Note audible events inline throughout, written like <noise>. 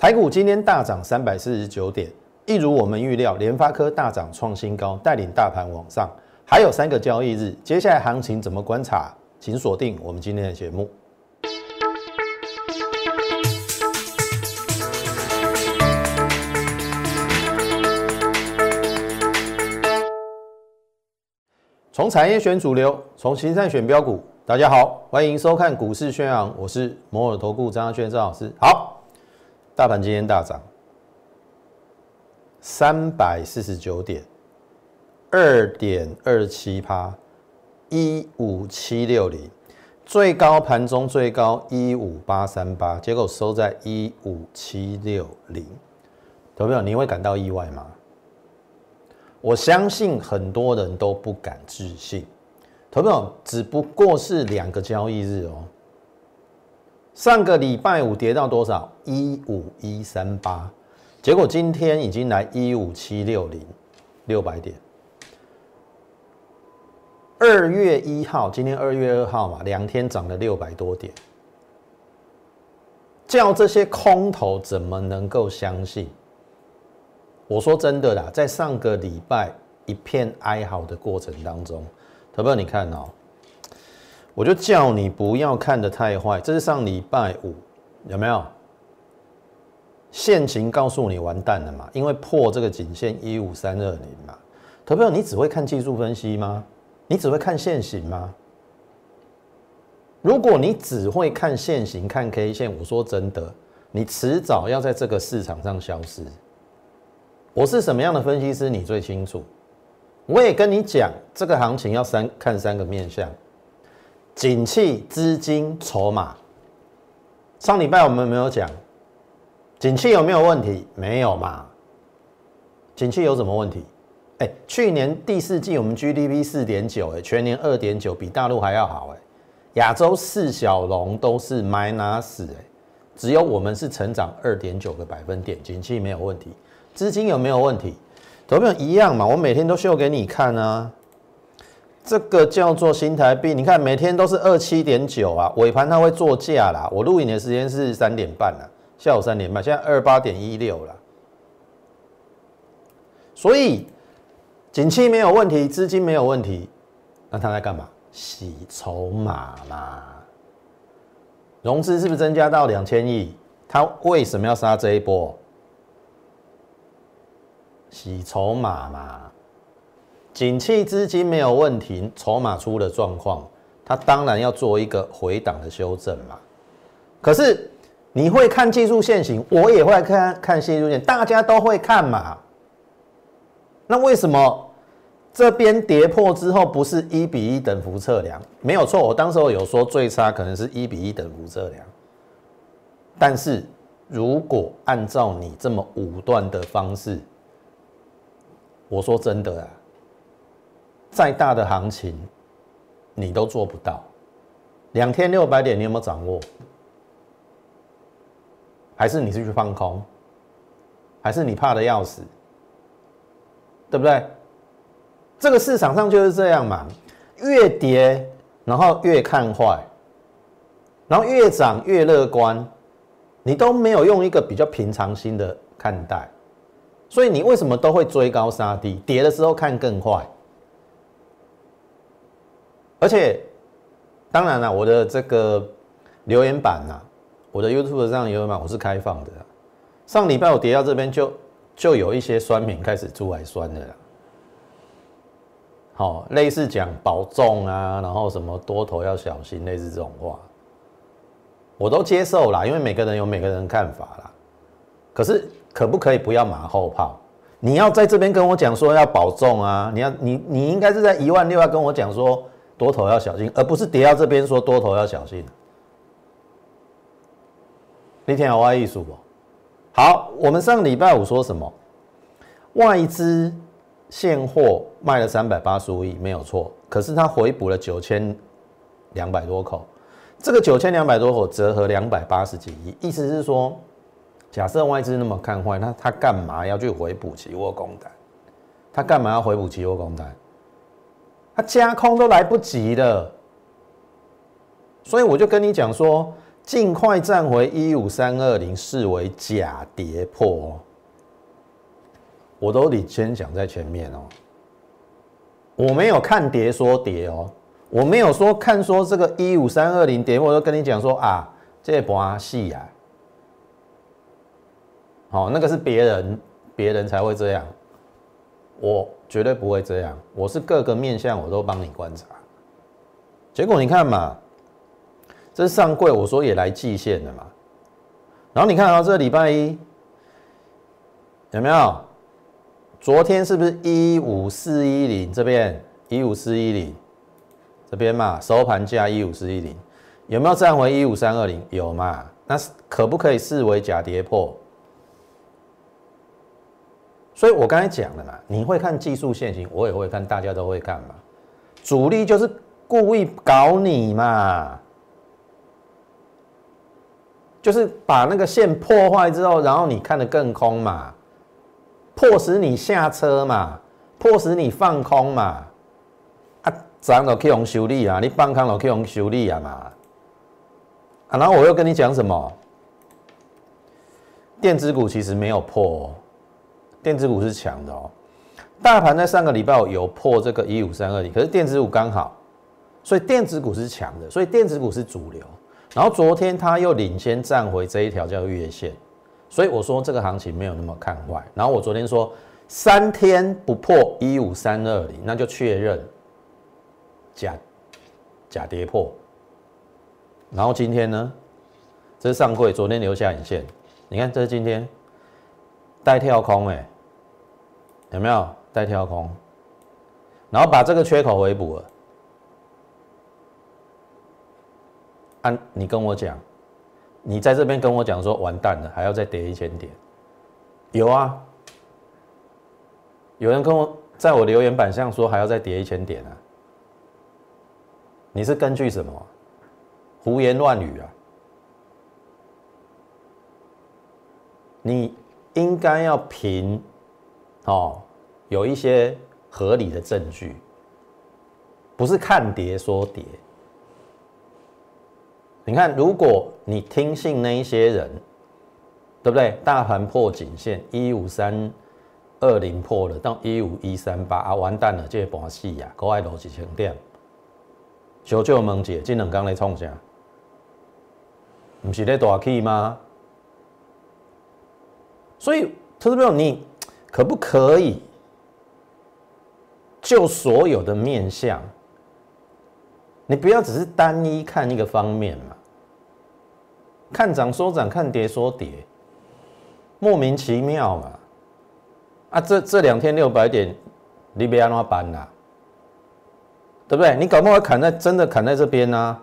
台股今天大涨三百四十九点，一如我们预料，联发科大涨创新高，带领大盘往上。还有三个交易日，接下来行情怎么观察？请锁定我们今天的节目。从产业选主流，从形态选标股。大家好，欢迎收看股市宣扬，我是摩尔投顾张轩张老师。好。大盘今天大涨三百四十九点，二点二七趴，一五七六零，最高盘中最高一五八三八，结果收在一五七六零，投票？你会感到意外吗？我相信很多人都不敢置信，投票只不过是两个交易日哦。上个礼拜五跌到多少？一五一三八，结果今天已经来一五七六零，六百点。二月一号，今天二月二号嘛，两天涨了六百多点，叫这些空头怎么能够相信？我说真的啦，在上个礼拜一片哀嚎的过程当中，投票你看哦。我就叫你不要看得太坏，这是上礼拜五有没有？现情告诉你完蛋了嘛？因为破这个颈线一五三二零嘛。投票你只会看技术分析吗？你只会看现行吗？如果你只会看现行看 K 线，我说真的，你迟早要在这个市场上消失。我是什么样的分析师，你最清楚。我也跟你讲，这个行情要三看三个面相。景气、资金、筹码。上礼拜我们没有讲，景气有没有问题？没有嘛。景气有什么问题？哎，去年第四季我们 GDP 四点九，哎，全年二点九，比大陆还要好，哎。亚洲四小龙都是 minus，哎，只有我们是成长二点九个百分点，景气没有问题。资金有没有问题？都没有一样嘛。我每天都秀给你看啊。这个叫做新台币，你看每天都是二七点九啊，尾盘它会做价啦。我录影的时间是三点半了，下午三点半，现在二八点一六了。所以景气没有问题，资金没有问题，那他在干嘛？洗筹码嘛。融资是不是增加到两千亿？他为什么要杀这一波？洗筹码嘛。景气资金没有问题，筹码出了状况，它当然要做一个回档的修正嘛。可是你会看技术线型，我也会看看技术线，大家都会看嘛。那为什么这边跌破之后不是一比一等幅测量？没有错，我当时候有说最差可能是一比一等幅测量。但是如果按照你这么武断的方式，我说真的啊。再大的行情，你都做不到。两天六百点，你有没有掌握？还是你是去放空？还是你怕的要死？对不对？这个市场上就是这样嘛，越跌然后越看坏，然后越涨越乐观，你都没有用一个比较平常心的看待，所以你为什么都会追高杀低？跌的时候看更坏。而且，当然了，我的这个留言板呐，我的 YouTube 上留言板我是开放的。上礼拜我跌到这边，就就有一些酸民开始出来酸的啦。好，类似讲保重啊，然后什么多头要小心，类似这种话，我都接受啦，因为每个人有每个人看法啦。可是，可不可以不要马后炮？你要在这边跟我讲说要保重啊，你要你你应该是在一万六要跟我讲说。多头要小心，而不是跌到这边说多头要小心。那天有外艺术不？好，我们上礼拜五说什么？外资现货卖了三百八十五亿，没有错。可是它回补了九千两百多口，这个九千两百多口折合两百八十几亿，意思是说，假设外资那么看坏，那他干嘛要去回补期货空单？他干嘛要回补期货空单？加空都来不及了，所以我就跟你讲说，尽快站回一五三二零，视为假跌破。我都得先讲在前面哦，我没有看跌说跌哦，我没有说看说这个一五三二零跌我，都跟你讲说啊，这盘戏啊，好，那个是别人别人才会这样，我绝对不会这样，我是各个面相我都帮你观察，结果你看嘛，这上柜，我说也来季线的嘛，然后你看啊这礼拜一有没有？昨天是不是一五四一零这边一五四一零这边嘛收盘价一五四一零有没有站回一五三二零有嘛？那可不可以视为假跌破？所以我刚才讲了嘛，你会看技术线型，我也会看，大家都会看嘛。主力就是故意搞你嘛，就是把那个线破坏之后，然后你看得更空嘛。迫使你下车嘛，迫使你放空嘛，啊，涨了去用修理啊，你放空了去用修理啊嘛，啊，然后我又跟你讲什么？电子股其实没有破，电子股是强的哦。大盘在上个礼拜有破这个一五三二零，可是电子股刚好，所以电子股是强的，所以电子股是主流。然后昨天它又领先站回这一条叫月线。所以我说这个行情没有那么看坏。然后我昨天说三天不破一五三二零，那就确认假假跌破。然后今天呢，这是上柜昨天留下影线，你看这是今天带跳空哎，有没有带跳空？然后把这个缺口回补了。按你跟我讲。你在这边跟我讲说完蛋了，还要再跌一千点，有啊，有人跟我在我留言板上说还要再跌一千点啊，你是根据什么？胡言乱语啊！你应该要凭哦，有一些合理的证据，不是看跌说跌。你看，如果你听信那一些人，对不对？大盘破颈线一五三二零破了，到一五一三八啊，完蛋了，这盘戏呀，国外逻辑千点，求救问姐，这两刚来创啥？不是在大气吗？所以，投资朋友，你 <tsk> 可不可以就所有的面相？你不要只是单一看一个方面嘛。看涨说涨，看跌说跌，莫名其妙嘛！啊，这这两天六百点，你别安怎办啦？对不对？你搞不好砍在真的砍在这边呢？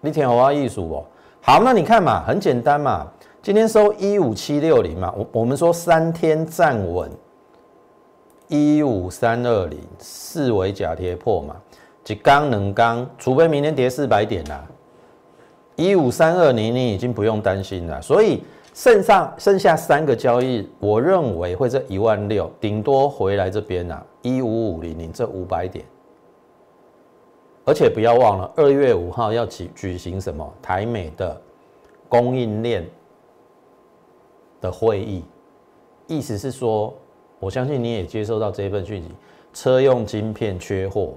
你听我艺术哦。好，那你看嘛，很简单嘛。今天收一五七六零嘛，我我们说三天站稳一五三二零，视为假跌破嘛，一刚能刚，除非明天跌四百点啦。一五三二零，你已经不用担心了。所以剩上剩下三个交易，我认为会在一万六，顶多回来这边啊，一五五零零这五百点。而且不要忘了，二月五号要举举行什么台美的供应链的会议，意思是说，我相信你也接收到这份讯息，车用晶片缺货。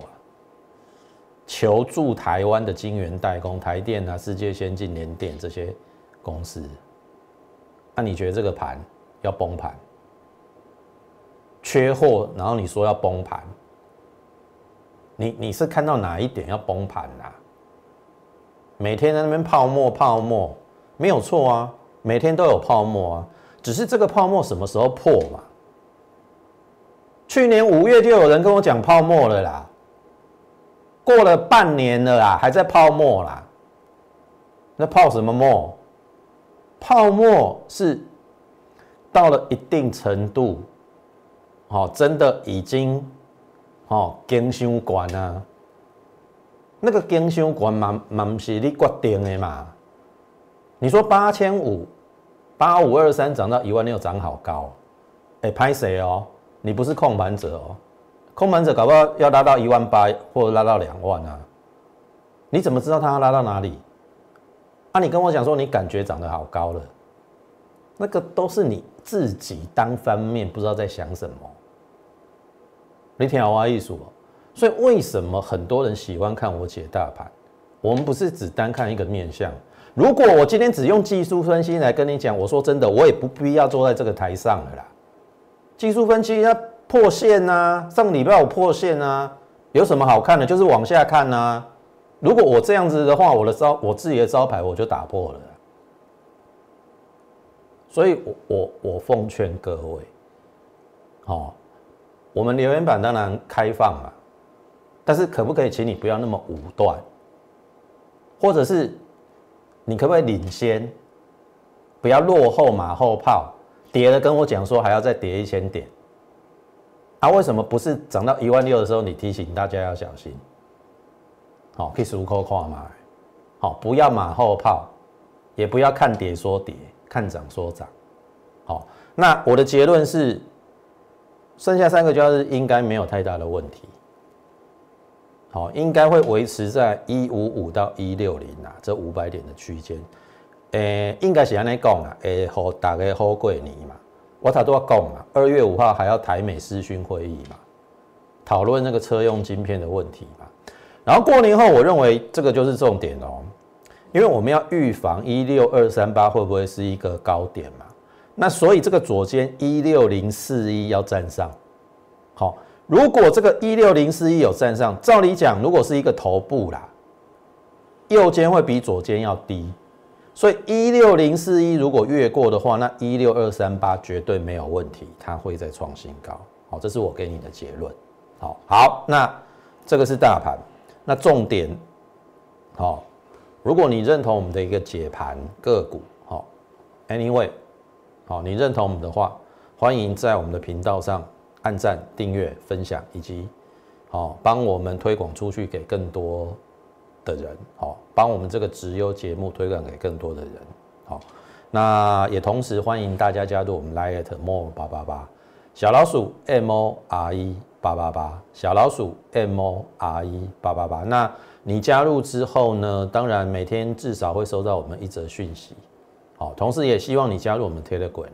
求助台湾的晶圆代工，台电啊、世界先进、联电这些公司，那你觉得这个盘要崩盘？缺货，然后你说要崩盘，你你是看到哪一点要崩盘啊？每天在那边泡沫泡沫，没有错啊，每天都有泡沫啊，只是这个泡沫什么时候破嘛？去年五月就有人跟我讲泡沫了啦。过了半年了啦，还在泡沫啦。那泡什么沫？泡沫是到了一定程度，哦，真的已经哦，经伤关啊。那个经伤关嘛，嘛不是你决定的嘛。你说八千五，八五二三涨到一万六，涨好高。哎，拍谁哦？你不是控盘者哦。空盘者搞不好要拉到一万八，或者拉到两万啊？你怎么知道他要拉到哪里？啊，你跟我讲说你感觉涨得好高了，那个都是你自己单方面不知道在想什么。你听好我意思哦。所以为什么很多人喜欢看我解大盘？我们不是只单看一个面相。如果我今天只用技术分析来跟你讲，我说真的，我也不必要坐在这个台上了啦。技术分析要破线呐，上礼拜我破线呐，有什么好看的？就是往下看呐。如果我这样子的话，我的招我自己的招牌我就打破了。所以，我我我奉劝各位，好，我们留言板当然开放嘛，但是可不可以请你不要那么武断，或者是你可不可以领先，不要落后马后炮，跌了跟我讲说还要再跌一千点，啊，为什么不是涨到一万六的时候你提醒大家要小心？好，可以数口看嘛。好，不要马后炮，也不要看跌说跌，看涨说涨。好，那我的结论是，剩下三个交易日应该没有太大的问题。好，应该会维持在一五五到一六零啊，这五百点的区间。诶，应该是安尼讲啊，诶，好大家好过年嘛。我头都要讲嘛，二月五号还要台美私讯会议嘛，讨论那个车用晶片的问题嘛。然后过年后，我认为这个就是重点哦，因为我们要预防一六二三八会不会是一个高点嘛？那所以这个左肩一六零四一要站上，好，如果这个一六零四一有站上，照理讲，如果是一个头部啦，右肩会比左肩要低，所以一六零四一如果越过的话，那一六二三八绝对没有问题，它会再创新高。好，这是我给你的结论。好，好，那这个是大盘。那重点，好，如果你认同我们的一个解盘个股，好，Anyway，好，你认同我们的话，欢迎在我们的频道上按赞、订阅、分享，以及好帮我们推广出去给更多的人，好，帮我们这个直优节目推广给更多的人，好，那也同时欢迎大家加入我们 Lite More 八八八小老鼠 M O R E。八八八小老鼠 M O R E 八八八，那你加入之后呢？当然每天至少会收到我们一则讯息，好，同时也希望你加入我们 Telegram，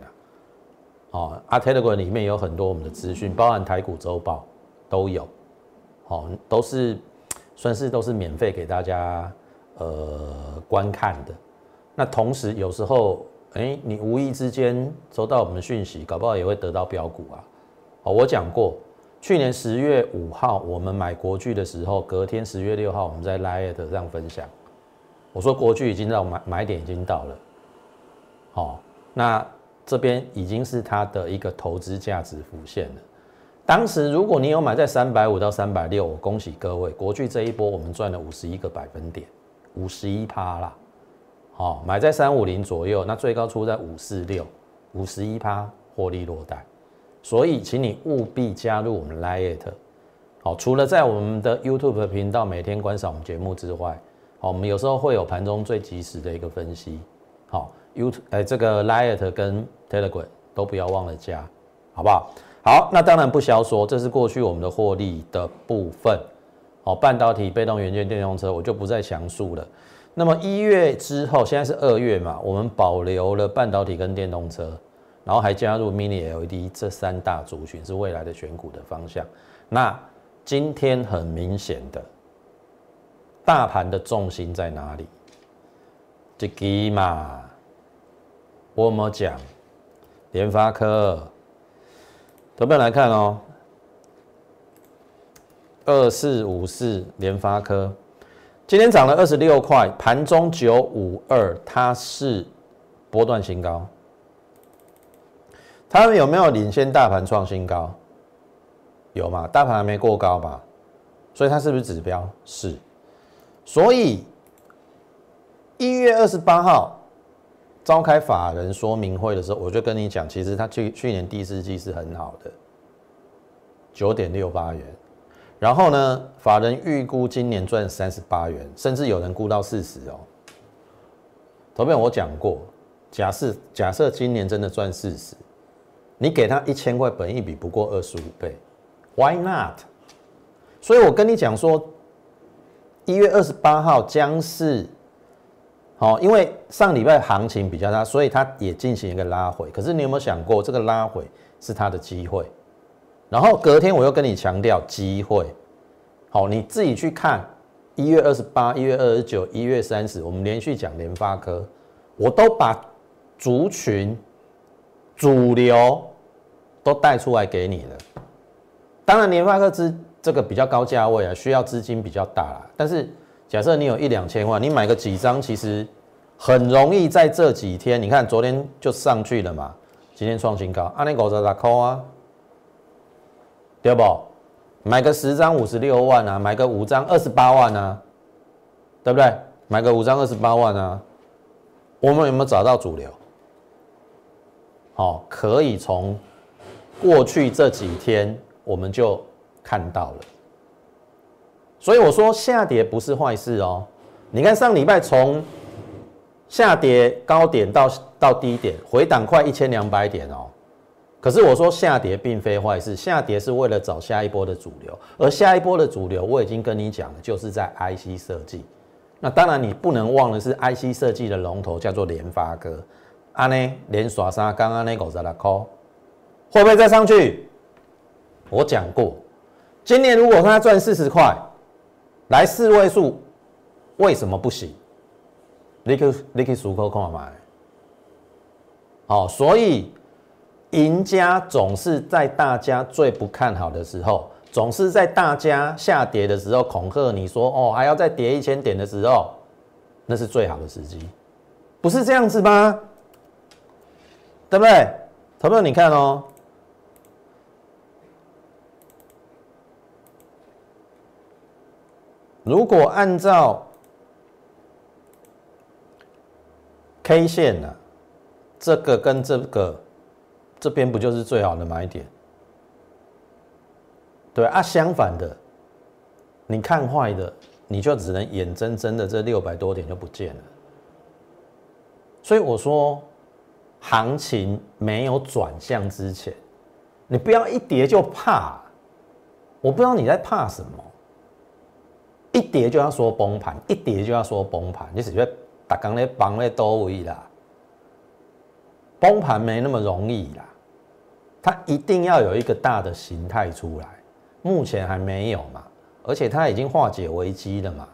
哦，啊 Telegram 里面有很多我们的资讯，包含台股周报都有，好，都是算是都是免费给大家呃观看的。那同时有时候，哎，你无意之间收到我们的讯息，搞不好也会得到标股啊。哦，我讲过。去年十月五号，我们买国巨的时候，隔天十月六号，我们在 Lite 上分享，我说国巨已经到买买点已经到了，好，那这边已经是它的一个投资价值浮现了。当时如果你有买在三百五到三百六，我恭喜各位，国巨这一波我们赚了五十一个百分点，五十一趴啦，好，买在三五零左右，那最高出在五四六，五十一趴获利落袋。所以，请你务必加入我们 Lite，好，除了在我们的 YouTube 频道每天观赏我们节目之外，好，我们有时候会有盘中最及时的一个分析，好，YouTube 哎，这个 l i t 跟 Telegram 都不要忘了加，好不好？好，那当然不消说，这是过去我们的获利的部分，哦，半导体、被动元件、电动车，我就不再详述了。那么一月之后，现在是二月嘛，我们保留了半导体跟电动车。然后还加入 Mini LED 这三大族群是未来的选股的方向。那今天很明显的，大盘的重心在哪里？这个嘛，我们讲联发科，投票来看哦，二四五四联发科今天涨了二十六块，盘中九五二，它是波段新高。他们有没有领先大盘创新高？有吗？大盘还没过高吧？所以它是不是指标？是。所以一月二十八号召开法人说明会的时候，我就跟你讲，其实它去去年第四季是很好的，九点六八元。然后呢，法人预估今年赚三十八元，甚至有人估到四十哦。头边我讲过，假设假设今年真的赚四十。你给他一千块，本益比不过二十五倍，Why not？所以我跟你讲说，一月二十八号将是好，因为上礼拜行情比较大，所以它也进行一个拉回。可是你有没有想过，这个拉回是它的机会？然后隔天我又跟你强调机会。好，你自己去看一月二十八、一月二十九、一月三十，我们连续讲联发科，我都把族群主流都带出来给你了。当然，联发科资这个比较高价位啊，需要资金比较大啦。但是假设你有一两千万，你买个几张，其实很容易在这几天，你看昨天就上去了嘛，今天创新高，阿尼五十六块啊，对不？买个十张五十六万啊，买个五张二十八万啊，对不对？买个五张二十八万啊，我们有没有找到主流？好，可以从过去这几天我们就看到了，所以我说下跌不是坏事哦。你看上礼拜从下跌高点到到低点回档快一千两百点哦。可是我说下跌并非坏事，下跌是为了找下一波的主流，而下一波的主流我已经跟你讲了，就是在 IC 设计。那当然你不能忘了是 IC 设计的龙头叫做联发科，阿呢连耍杀刚刚那狗在那 call，会不会再上去？我讲过，今年如果他赚四十块，来四位数，为什么不行？你可你可以数口看买，好，所以。赢家总是在大家最不看好的时候，总是在大家下跌的时候恐吓你说：“哦，还要再跌一千点的时候，那是最好的时机，不是这样子吗？对不对？”朋友，你看哦，如果按照 K 线呢，这个跟这个。这边不就是最好的买点？对啊，相反的，你看坏的，你就只能眼睁睁的这六百多点就不见了。所以我说，行情没有转向之前，你不要一跌就怕。我不知道你在怕什么，一跌就要说崩盘，一跌就要说崩盘，你只觉得打刚那帮那多位啦，崩盘没那么容易啦。它一定要有一个大的形态出来，目前还没有嘛，而且它已经化解危机了嘛，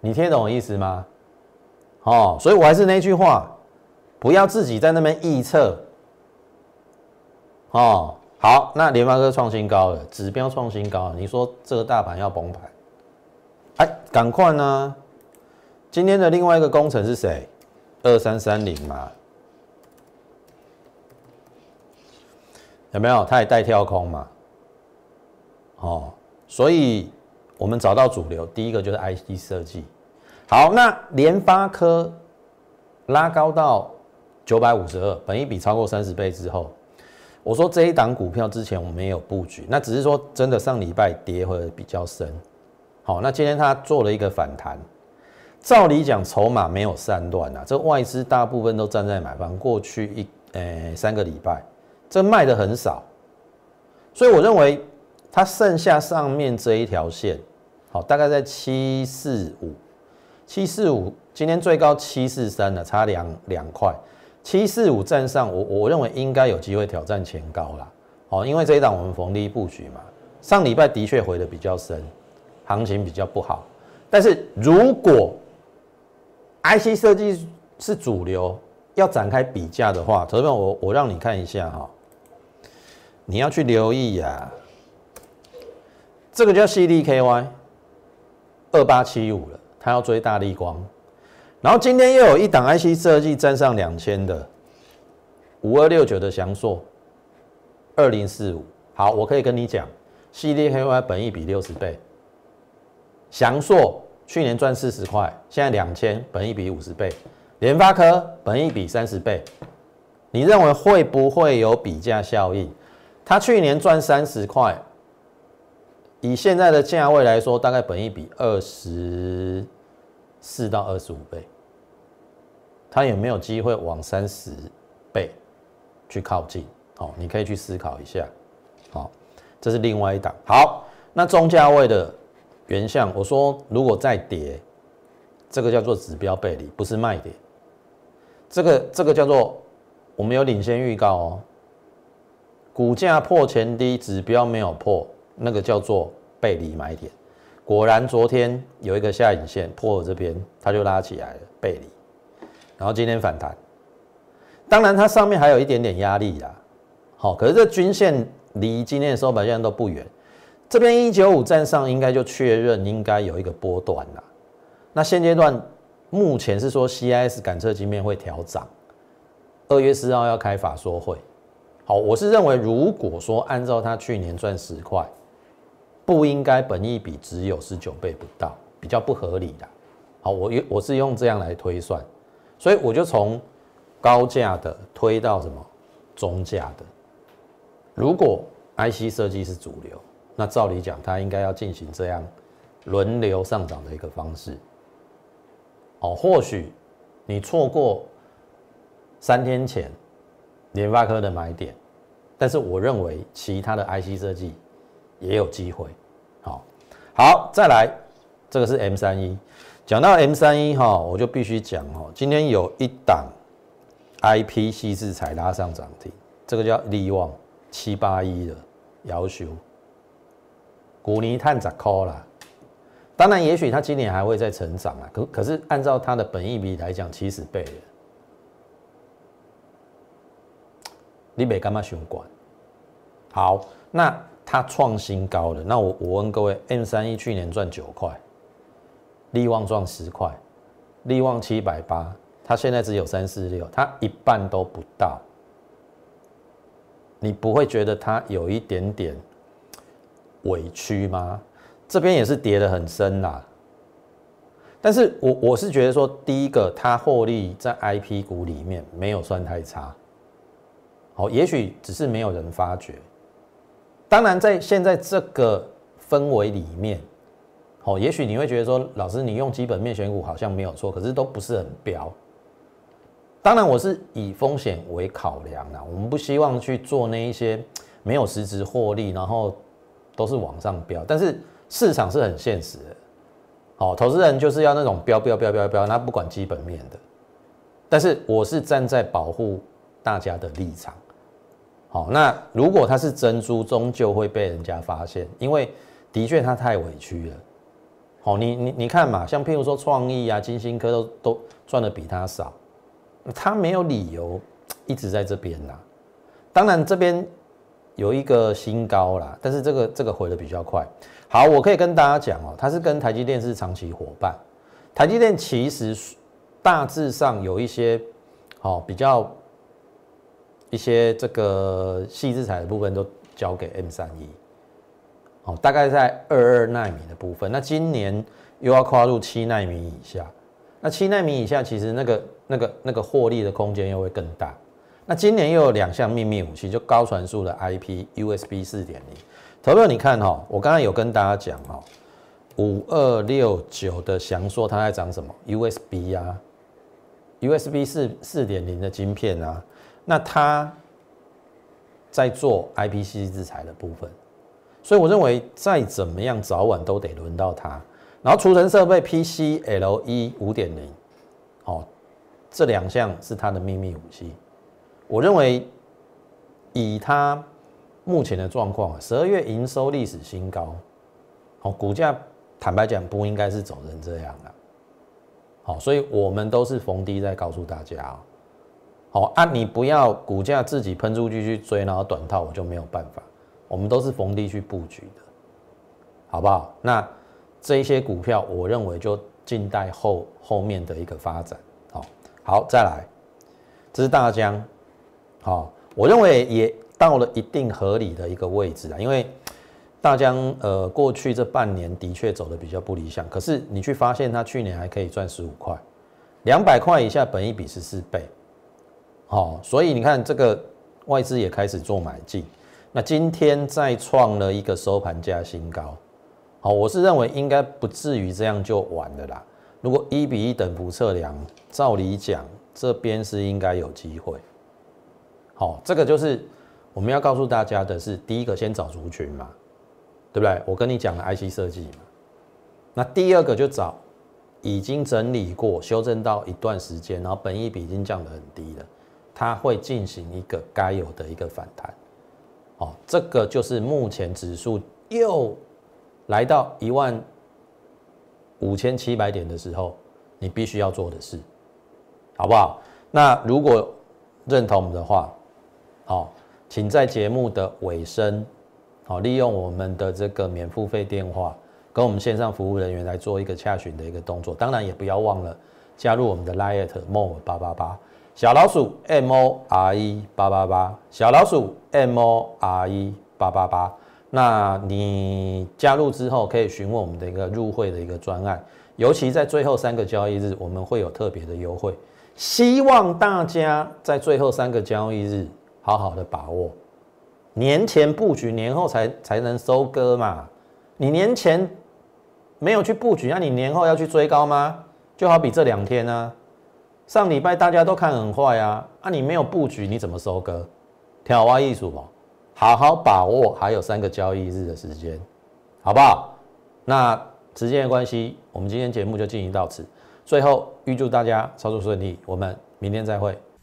你听懂我意思吗？哦，所以我还是那句话，不要自己在那边臆测。哦，好，那联发科创新高了，指标创新高了，你说这个大盘要崩盘？哎，赶快呢！今天的另外一个工程是谁？二三三零嘛。有没有？它也带跳空嘛？哦，所以我们找到主流，第一个就是 IC 设计。好，那联发科拉高到九百五十二，本一比超过三十倍之后，我说这一档股票之前我没有布局，那只是说真的上礼拜跌会比较深。好，那今天它做了一个反弹，照理讲筹码没有散乱啊，这外资大部分都站在买方，过去一诶三个礼拜。这卖的很少，所以我认为它剩下上面这一条线，好，大概在七四五，七四五，今天最高七四三了，差两两块，七四五站上，我我认为应该有机会挑战前高了，哦，因为这一档我们逢低布局嘛，上礼拜的确回的比较深，行情比较不好，但是如果 IC 设计是主流，要展开比价的话，投资我我让你看一下哈。你要去留意呀，这个叫 CDKY 二八七五了，它要追大力光，然后今天又有一档 IC 设计站上两千的五二六九的翔硕二零四五，好，我可以跟你讲，CDKY 本益比六十倍，翔硕去年赚四十块，现在两千，本一比五十倍，联发科本一比三十倍，你认为会不会有比价效应？他去年赚三十块，以现在的价位来说，大概本一比二十四到二十五倍，他有没有机会往三十倍去靠近？好，你可以去思考一下。好，这是另外一档。好，那中价位的原相，我说如果再跌，这个叫做指标背离，不是卖点。这个这个叫做我们有领先预告哦，股价破前低，指标没有破，那个叫做背离买点。果然昨天有一个下影线破了这边，它就拉起来了背离，然后今天反弹。当然它上面还有一点点压力啦，好，可是这均线离今天的收盘线都不远，这边一九五站上应该就确认应该有一个波段了。那现阶段目前是说 CIS 感测晶面会调涨，二月四号要开法说会。好，我是认为如果说按照他去年赚十块。不应该本益比只有十九倍不到，比较不合理的。好，我用我是用这样来推算，所以我就从高价的推到什么中价的。如果 IC 设计是主流，那照理讲它应该要进行这样轮流上涨的一个方式。哦，或许你错过三天前联发科的买点，但是我认为其他的 IC 设计。也有机会，好，好，再来，这个是 M 三一，讲到 M 三一哈，我就必须讲哦，今天有一档 IP 细制材拉上涨停，这个叫利旺七八一的要求，股尼碳十块啦，当然也许它今年还会再成长啊，可可是按照它的本益比来讲，七十倍了，你没干嘛相关，好，那。它创新高了，那我我问各位，M 三一去年赚九块，利旺赚十块，利旺七百八，它现在只有三四六，它一半都不到，你不会觉得它有一点点委屈吗？这边也是跌得很深啦，但是我我是觉得说，第一个它获利在 IP 股里面没有算太差，好，也许只是没有人发觉。当然，在现在这个氛围里面，哦，也许你会觉得说，老师你用基本面选股好像没有错，可是都不是很标。当然，我是以风险为考量啦，我们不希望去做那一些没有实质获利，然后都是往上飙。但是市场是很现实的，好，投资人就是要那种飙飙飙飙飙，那不管基本面的。但是我是站在保护大家的立场。好，那如果它是珍珠，终究会被人家发现，因为的确它太委屈了。好，你你你看嘛，像譬如说创意啊、金星科都都赚的比它少，它没有理由一直在这边啦。当然这边有一个新高啦，但是这个这个回的比较快。好，我可以跟大家讲哦，它是跟台积电是长期伙伴。台积电其实大致上有一些好比较。一些这个细制材的部分都交给 M 三一，哦，大概在二二纳米的部分。那今年又要跨入七纳米以下，那七纳米以下其实那个那个那个获利的空间又会更大。那今年又有两项秘密武器，就高传输的 IP USB 四点零。投票你看哈，我刚刚有跟大家讲哈，五二六九的翔硕它在涨什么 USB 啊，USB 四四点零的晶片啊。那他在做 IPC 制裁的部分，所以我认为再怎么样，早晚都得轮到他。然后储存设备 PCLE 五点零，哦，这两项是他的秘密武器。我认为以他目前的状况，十二月营收历史新高，好，股价坦白讲不应该是走成这样的，好，所以我们都是逢低在告诉大家。好啊，你不要股价自己喷出去去追，然后短套我就没有办法。我们都是逢低去布局的，好不好？那这一些股票，我认为就静待后后面的一个发展。好，好，再来，这是大江，好，我认为也到了一定合理的一个位置啊。因为大江呃过去这半年的确走的比较不理想，可是你去发现它去年还可以赚十五块，两百块以下，本一比十四倍。好，所以你看这个外资也开始做买进，那今天再创了一个收盘价新高。好，我是认为应该不至于这样就完了啦。如果一比一等幅测量，照理讲这边是应该有机会。好，这个就是我们要告诉大家的是，第一个先找族群嘛，对不对？我跟你讲了 IC 设计嘛，那第二个就找已经整理过，修正到一段时间，然后本益比已经降得很低了，它会进行一个该有的一个反弹。哦，这个就是目前指数又来到一万五千七百点的时候，你必须要做的事，好不好？那如果认同我们的话，好，请在节目的尾声，好，利用我们的这个免付费电话，跟我们线上服务人员来做一个洽询的一个动作。当然也不要忘了加入我们的 Lite More 八八八小老鼠 M O R E 八八八小老鼠 M O R E 八八八。那你加入之后，可以询问我们的一个入会的一个专案，尤其在最后三个交易日，我们会有特别的优惠。希望大家在最后三个交易日好好的把握，年前布局，年后才才能收割嘛。你年前没有去布局，那你年后要去追高吗？就好比这两天呢，上礼拜大家都看很坏啊，啊你没有布局，你怎么收割？挑挖艺术哦。好好把握还有三个交易日的时间，好不好？那时间的关系，我们今天节目就进行到此。最后预祝大家操作顺利，我们明天再会。